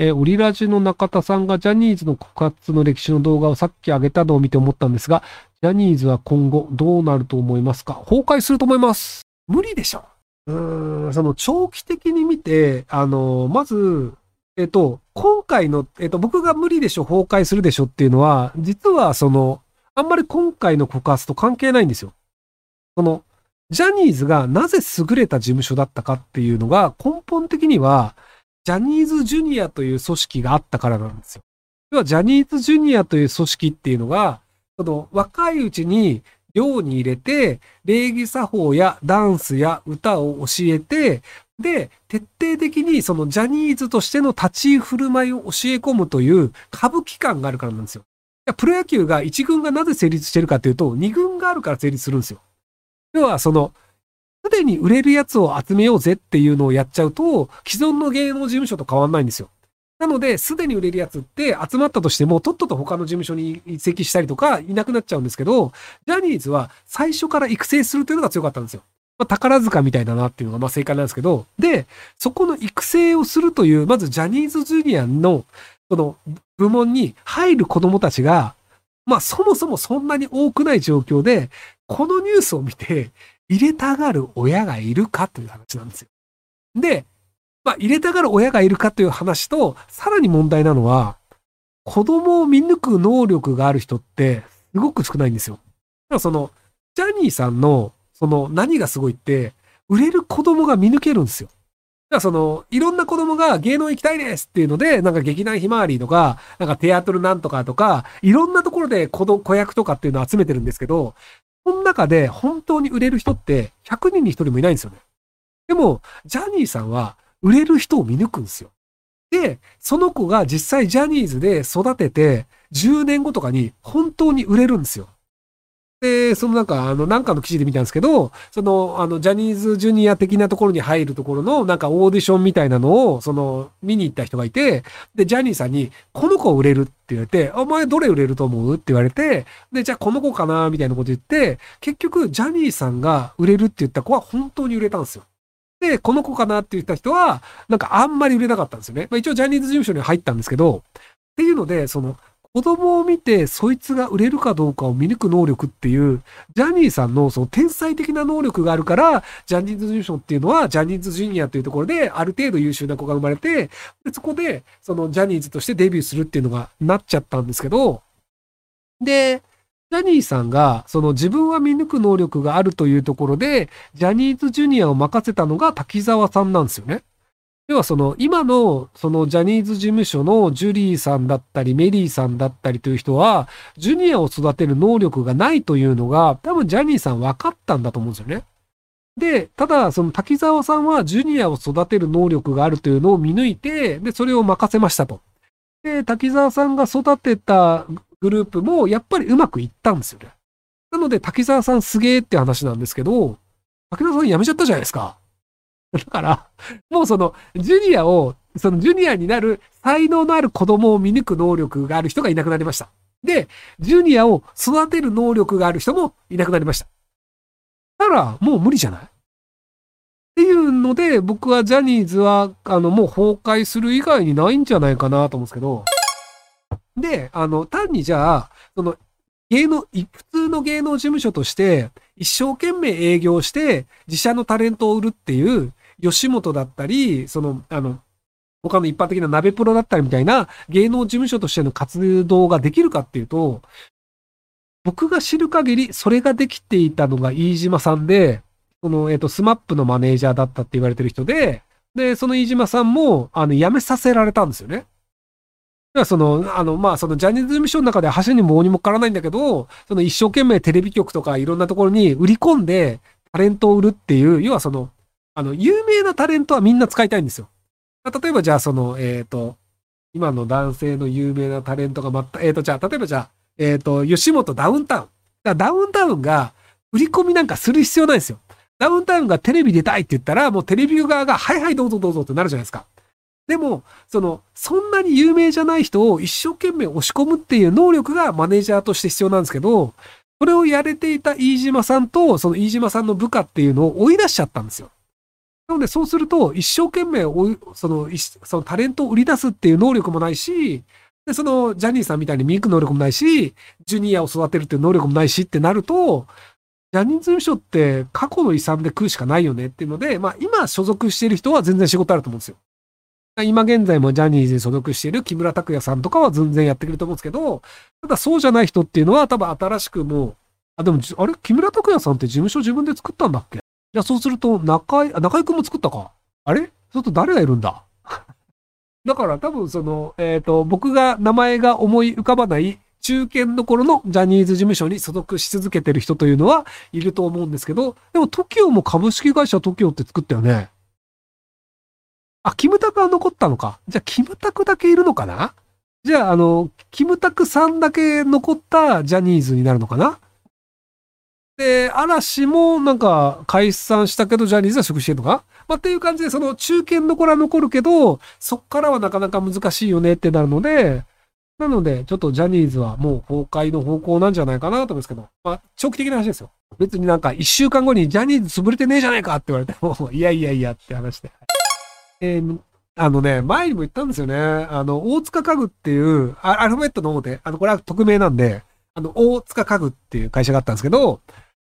えー、オリラジの中田さんがジャニーズの告発の歴史の動画をさっき上げたのを見て思ったんですが、ジャニーズは今後どうなると思いますか？崩壊すると思います。無理でしょ。うーん、その長期的に見て、あの、まず、えっと、今回の、えっと、僕が無理でしょ、崩壊するでしょっていうのは、実はその、あんまり今回の告発と関係ないんですよ。その、ジャニーズがなぜ優れた事務所だったかっていうのが根本的には、ジャニーズジュニアという組織があったからなんですよ。要はジャニーズジュニアという組織っていうのが、その若いうちに寮に入れて、礼儀作法やダンスや歌を教えて、で、徹底的にそのジャニーズとしての立ち居振る舞いを教え込むという歌舞伎感があるからなんですよ。プロ野球が1軍がなぜ成立してるかというと、2軍があるから成立するんですよ。要はその、すでに売れるやつを集めようぜっていうのをやっちゃうと、既存の芸能事務所と変わんないんですよ。なので、すでに売れるやつって集まったとしても、とっとと他の事務所に移籍したりとか、いなくなっちゃうんですけど、ジャニーズは最初から育成するというのが強かったんですよ。まあ、宝塚みたいだなっていうのがまあ正解なんですけど、で、そこの育成をするという、まずジャニーズジュニアの、その部門に入る子供たちが、まあそもそもそんなに多くない状況で、このニュースを見て入れたがる親がいるかという話なんですよ。で、まあ入れたがる親がいるかという話と、さらに問題なのは、子供を見抜く能力がある人ってすごく少ないんですよ。だからその、ジャニーさんのその何がすごいって、売れる子供が見抜けるんですよ。だからその、いろんな子供が芸能行きたいですっていうので、なんか劇団ひまわりとか、なんかテアトルなんとかとか、いろんなところで子子役とかっていうのを集めてるんですけど、この中で本当に売れる人って100人に1人もいないんですよね。でも、ジャニーさんは売れる人を見抜くんですよ。で、その子が実際ジャニーズで育てて、10年後とかに本当に売れるんですよ。で、そのなんか、あの、なんかの記事で見たんですけど、その、あの、ジャニーズジュニア的なところに入るところの、なんかオーディションみたいなのを、その、見に行った人がいて、で、ジャニーさんに、この子売れるって言われて、お前どれ売れると思う？って言われて、で、じゃあこの子かな？みたいなこと言って、結局、ジャニーさんが売れるって言った子は本当に売れたんですよ。で、この子かな？って言った人は、なんかあんまり売れなかったんですよね。まあ一応ジャニーズ事務所に入ったんですけど、っていうので、その、子供を見てそいつが売れるかどうかを見抜く能力っていう、ジャニーさんのその天才的な能力があるから、ジャニーズ事務所っていうのは、ジャニーズジュニアというところで、ある程度優秀な子が生まれて、でそこで、そのジャニーズとしてデビューするっていうのがなっちゃったんですけど、で、ジャニーさんが、その自分は見抜く能力があるというところで、ジャニーズジュニアを任せたのが滝沢さんなんですよね。要はその、今の、そのジャニーズ事務所のジュリーさんだったり、メリーさんだったりという人は、ジュニアを育てる能力がないというのが、多分ジャニーさん分かったんだと思うんですよね。で、ただ、その滝沢さんはジュニアを育てる能力があるというのを見抜いて、で、それを任せましたと。で、滝沢さんが育てたグループも、やっぱりうまくいったんですよね。なので、滝沢さんすげえって話なんですけど、滝沢さん辞めちゃったじゃないですか。だから、もうその、ジュニアを、そのジュニアになる才能のある子供を見抜く能力がある人がいなくなりました。で、ジュニアを育てる能力がある人もいなくなりました。だから、もう無理じゃない？っていうので、僕はジャニーズは、あの、もう崩壊する以外にないんじゃないかなと思うんですけど、で、あの、単にじゃあ、その、芸能、普通の芸能事務所として、一生懸命営業して、自社のタレントを売るっていう、吉本だったり、その、あの、他の一般的なナベプロだったりみたいな芸能事務所としての活動ができるかっていうと、僕が知る限りそれができていたのが飯島さんで、その、えっ、と、スマップのマネージャーだったって言われてる人で、で、その飯島さんも、あの、辞めさせられたんですよね。だからその、あの、まあ、そのジャニーズ事務所の中で橋にも棒にもからないんだけど、その一生懸命テレビ局とかいろんなところに売り込んでタレントを売るっていう、要はその、あの、有名なタレントはみんな使いたいんですよ。例えばじゃあその、えっ、ー、と、今の男性の有名なタレントがまた、えっ、ー、と、じゃあ、例えばじゃあ、えっ、ー、と、吉本ダウンタウン。だダウンタウンが売り込みなんかする必要ないんですよ。ダウンタウンがテレビ出たいって言ったら、もうテレビ側が、はいはいどうぞどうぞってなるじゃないですか。でも、その、そんなに有名じゃない人を一生懸命押し込むっていう能力がマネージャーとして必要なんですけど、それをやれていた飯島さんと、その飯島さんの部下っていうのを追い出しちゃったんですよ。なので、そうすると、一生懸命、その、そのタレントを売り出すっていう能力もないし、で、その、ジャニーさんみたいに見抜く能力もないし、ジュニアを育てるっていう能力もないしってなると、ジャニーズ事務所って過去の遺産で食うしかないよねっていうので、まあ今所属している人は全然仕事あると思うんですよ。今現在もジャニーズに所属している木村拓哉さんとかは全然やってくると思うんですけど、ただそうじゃない人っていうのは多分新しくもう、あ、でも、あれ木村拓哉さんって事務所自分で作ったんだっけ？じゃあそうすると中井、中井くんも作ったか。あれ？そうすると誰がいるんだ？だから多分その、えっ、ー、と、僕が名前が思い浮かばない中堅の頃のジャニーズ事務所に所属し続けてる人というのはいると思うんですけど、でも TOKIO も株式会社 TOKIO って作ったよね。あ、キムタクは残ったのか。じゃあ、キムタクだけいるのかな？じゃあ、あの、キムタクさんだけ残ったジャニーズになるのかな？で、嵐もなんか解散したけど、ジャニーズは職してるのかまあ、っていう感じで、その中堅の子は残るけど、そっからはなかなか難しいよねってなるので、なので、ちょっとジャニーズはもう崩壊の方向なんじゃないかなと思うんですけど、まあ、長期的な話ですよ。別になんか一週間後にジャニーズ潰れてねえじゃないかって言われても、いやいやいやって話で。えー、あのね、前にも言ったんですよね。あの、大塚家具っていう、アルファベットの方で、あの、これは匿名なんで、あの、大塚家具っていう会社があったんですけど、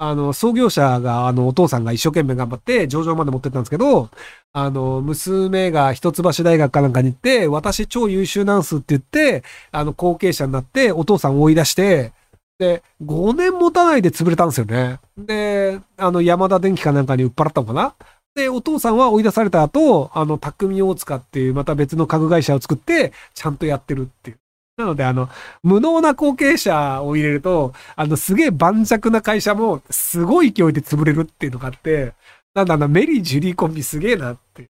あの、創業者が、あの、お父さんが一生懸命頑張って、上場まで持ってったんですけど、あの、娘が一橋大学かなんかに行って、私超優秀なんすって言って、あの、後継者になって、お父さんを追い出して、で、5年持たないで潰れたんですよね。で、あの、山田電機かなんかに売っ払ったのかなで、お父さんは追い出された後、あの、匠大塚っていうまた別の家具会社を作って、ちゃんとやってるっていう。なので、あの、無能な後継者を入れると、あの、すげえ盤石な会社も、すごい勢いで潰れるっていうのがあって、なんだな、メリー・ジュリーコンビすげえなって。い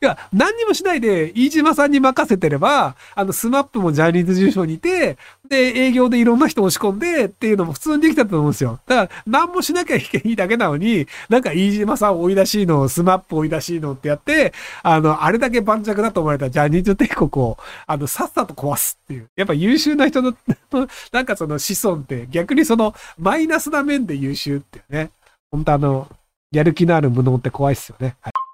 や、何にもしないで、飯島さんに任せてれば、あの、スマップもジャニーズ事務所にいて、で、営業でいろんな人押し込んでっていうのも普通にできたと思うんですよ。だから、何もしなきゃいけないだけなのに、なんか飯島さん追い出しの、スマップ追い出しのってやって、あの、あれだけ盤石だと思われたジャニーズ帝国を、あの、さっさと壊すっていう。やっぱ優秀な人の なんかその子孫って逆にそのマイナスな面で優秀っていうね。本当あの、やる気のある無能って怖いっすよね。はい